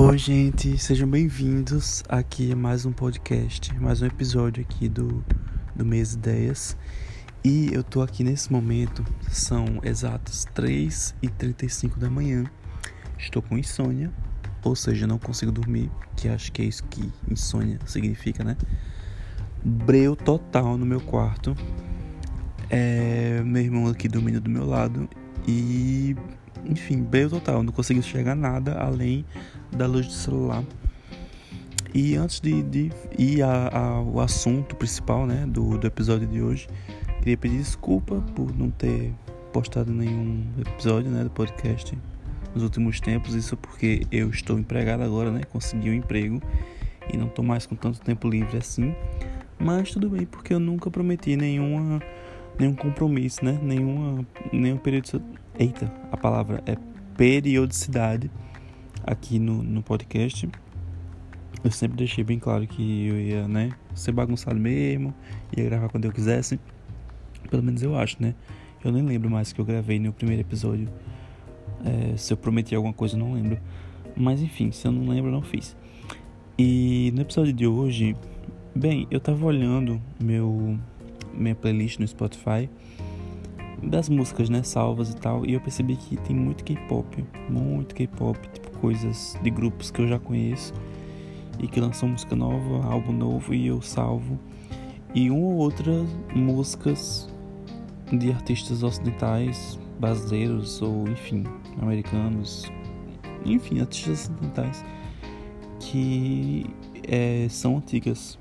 Oi, gente, sejam bem-vindos aqui a mais um podcast, mais um episódio aqui do, do Mês Ideias. E eu tô aqui nesse momento, são exatos 3h35 da manhã. Estou com insônia, ou seja, não consigo dormir, que acho que é isso que insônia significa, né? Breu total no meu quarto. É, meu irmão aqui dormindo do meu lado e enfim, breu total, não consegui enxergar nada além da luz do celular. E antes de, de ir ao assunto principal né, do, do episódio de hoje, queria pedir desculpa por não ter postado nenhum episódio né, do podcast nos últimos tempos. Isso porque eu estou empregado agora, né? Consegui um emprego e não estou mais com tanto tempo livre assim. Mas tudo bem, porque eu nunca prometi nenhuma, nenhum compromisso, né? Nenhuma, nenhum período. Eita, a palavra é periodicidade aqui no, no podcast. Eu sempre deixei bem claro que eu ia, né, ser bagunçado mesmo, ia gravar quando eu quisesse. Pelo menos eu acho, né? Eu nem lembro mais que eu gravei no primeiro episódio. É, se eu prometi alguma coisa, eu não lembro. Mas enfim, se eu não lembro, eu não fiz. E no episódio de hoje, bem, eu tava olhando meu minha playlist no Spotify das músicas, né, salvas e tal, e eu percebi que tem muito K-pop, muito K-pop, tipo coisas de grupos que eu já conheço e que lançam música nova, álbum novo e eu salvo. E uma ou outra músicas de artistas ocidentais, brasileiros ou enfim, americanos, enfim, artistas ocidentais que é, são antigas.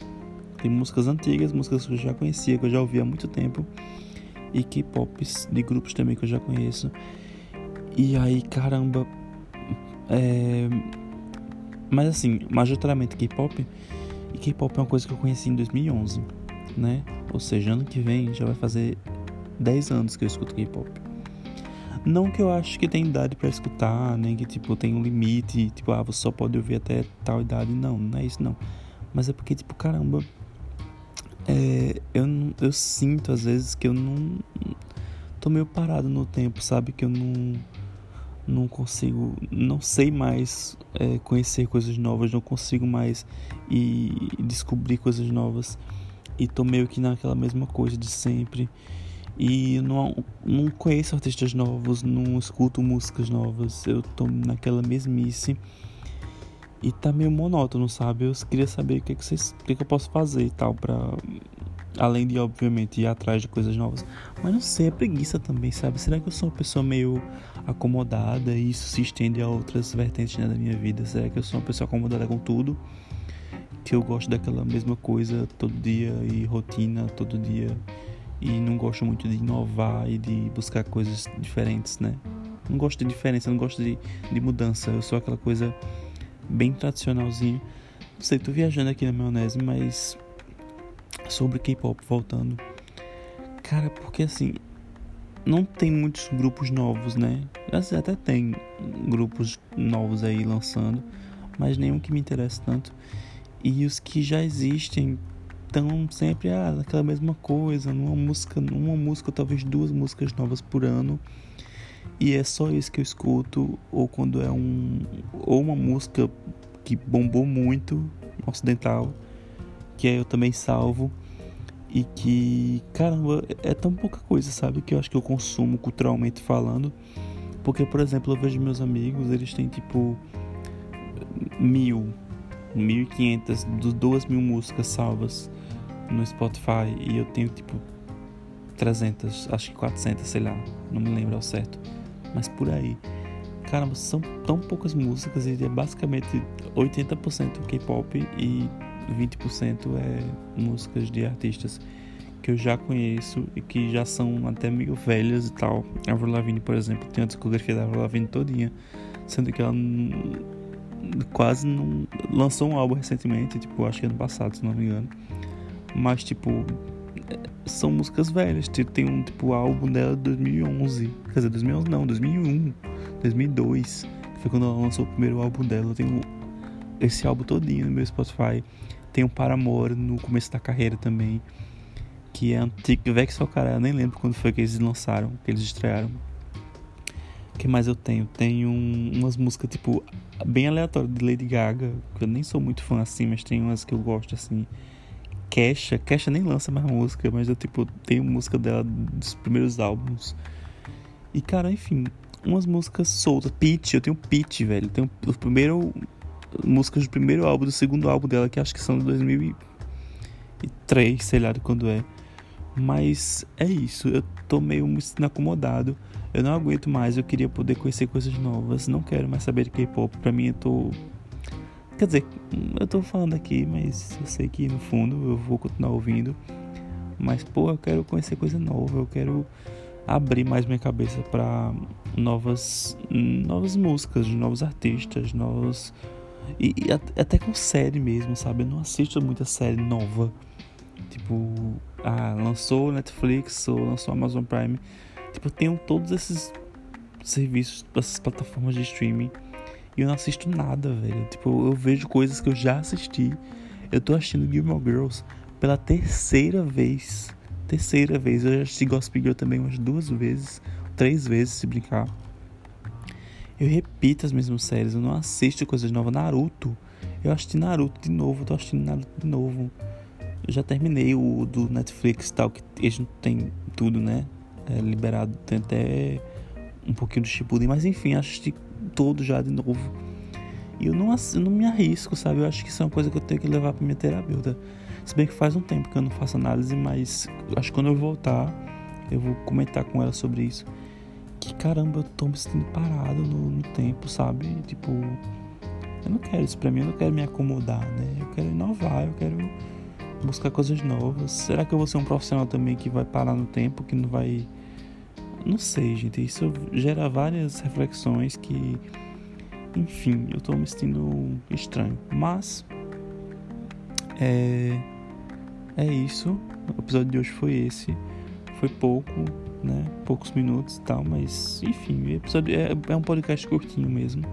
Tem músicas antigas, músicas que eu já conhecia, que eu já ouvi há muito tempo e K-pops de grupos também que eu já conheço. E aí, caramba, é... mas assim, majoritariamente K-pop. E K-pop é uma coisa que eu conheci em 2011, né? Ou seja, ano que vem já vai fazer 10 anos que eu escuto K-pop. Não que eu acho que tem idade para escutar, nem que tipo tem um limite, tipo, ah, você só pode ouvir até tal idade. Não, não é isso não. Mas é porque, tipo, caramba, é, eu, eu sinto às vezes que eu não. tô meio parado no tempo, sabe? Que eu não. Não consigo. Não sei mais é, conhecer coisas novas, não consigo mais e descobrir coisas novas. E tô meio que naquela mesma coisa de sempre. E não, não conheço artistas novos, não escuto músicas novas, eu tô naquela mesmice e tá meio monótono, sabe? Eu queria saber o que, é que, vocês, o que, é que eu posso fazer e tal pra. Além de, obviamente, ir atrás de coisas novas. Mas não sei, é preguiça também, sabe? Será que eu sou uma pessoa meio acomodada e isso se estende a outras vertentes né, da minha vida? Será que eu sou uma pessoa acomodada com tudo? Que eu gosto daquela mesma coisa todo dia e rotina todo dia e não gosto muito de inovar e de buscar coisas diferentes, né? Não gosto de diferença, não gosto de, de mudança. Eu sou aquela coisa bem tradicionalzinho. Não sei, tô viajando aqui na maionese, mas sobre K-pop voltando. Cara, porque assim, não tem muitos grupos novos, né? Até tem grupos novos aí lançando, mas nenhum que me interessa tanto. E os que já existem estão sempre ah, aquela mesma coisa, numa música, uma música, talvez duas músicas novas por ano. E é só isso que eu escuto, ou quando é um. ou uma música que bombou muito, ocidental, que eu também salvo. E que, caramba, é tão pouca coisa, sabe? Que eu acho que eu consumo culturalmente falando. Porque, por exemplo, eu vejo meus amigos, eles têm tipo. mil, mil e quinhentas, duas mil músicas salvas no Spotify. E eu tenho tipo 300, acho que 400, sei lá, não me lembro ao certo mas por aí. Caramba, são tão poucas músicas e é basicamente 80% K-pop e 20% é músicas de artistas que eu já conheço e que já são até meio velhas e tal. A Avril Lavigne, por exemplo, tem a discografia da Avril Lavigne todinha, sendo que ela quase não lançou um álbum recentemente, tipo, acho que ano passado, se não me engano. Mas tipo, são músicas velhas. Tem um tipo álbum dela de 2011. Quer dizer, 2011 não, 2001, 2002. Foi quando ela lançou o primeiro álbum dela. Eu tenho esse álbum todinho no meu Spotify. Tem um Paramore no começo da carreira também. Que é antigo. Vex só cara, eu nem lembro quando foi que eles lançaram, que eles estrearam. O que mais eu tenho? Tenho umas músicas, tipo, bem aleatórias de Lady Gaga, que eu nem sou muito fã assim, mas tem umas que eu gosto assim. Kesha, Kesha nem lança mais música, mas eu, tipo, tenho música dela dos primeiros álbuns. E, cara, enfim, umas músicas soltas. Pitch, eu tenho Pitch, velho. Tenho o primeiro. Músicas do primeiro álbum, do segundo álbum dela, que acho que são de 2003, sei lá de quando é. Mas é isso, eu tô meio me acomodado. Eu não aguento mais, eu queria poder conhecer coisas novas. Não quero mais saber de K-pop. Pra mim, eu tô. Quer dizer, eu tô falando aqui, mas eu sei que no fundo eu vou continuar ouvindo. Mas, pô, eu quero conhecer coisa nova, eu quero abrir mais minha cabeça para novas novas músicas, novos artistas, novos e, e, até com série mesmo, sabe? Eu não assisto muita série nova. Tipo, ah, lançou Netflix ou lançou Amazon Prime. Tipo, eu tenho todos esses serviços, essas plataformas de streaming e eu não assisto nada, velho. Tipo, eu vejo coisas que eu já assisti. Eu tô assistindo Gilmore Girls pela terceira vez terceira vez. Eu já assisti Gossip Girl também umas duas vezes, três vezes se brincar. Eu repito as mesmas séries, eu não assisto coisas novas. Naruto, eu assisti Naruto de novo, tô assistindo Naruto de novo. Eu já terminei o do Netflix tal, que eles não tem tudo, né? É liberado, tem até um pouquinho do Shippuden, mas enfim, assisti todo já de novo. E eu não, eu não me arrisco, sabe? Eu acho que isso é uma coisa que eu tenho que levar pra minha terapeuta. Se bem que faz um tempo que eu não faço análise, mas acho que quando eu voltar, eu vou comentar com ela sobre isso. Que caramba, eu tô me sentindo parado no, no tempo, sabe? Tipo, eu não quero isso pra mim, eu não quero me acomodar, né? Eu quero inovar, eu quero buscar coisas novas. Será que eu vou ser um profissional também que vai parar no tempo, que não vai. Não sei, gente. Isso gera várias reflexões que. Enfim, eu tô me sentindo estranho. Mas. É é isso. O episódio de hoje foi esse. Foi pouco, né? Poucos minutos e tal, mas enfim, episódio é, é um podcast curtinho mesmo.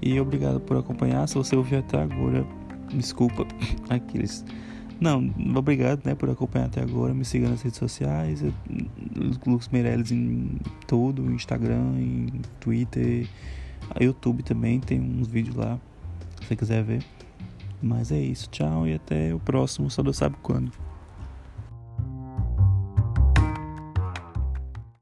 E obrigado por acompanhar. Se você ouviu até agora, desculpa. Aqueles. Não, obrigado, né, por acompanhar até agora. Me siga nas redes sociais. Lucas Meirelles em tudo, Instagram, em Twitter, YouTube também, tem uns vídeos lá, se você quiser ver. Mas é isso, tchau e até o próximo, só Deus sabe quando.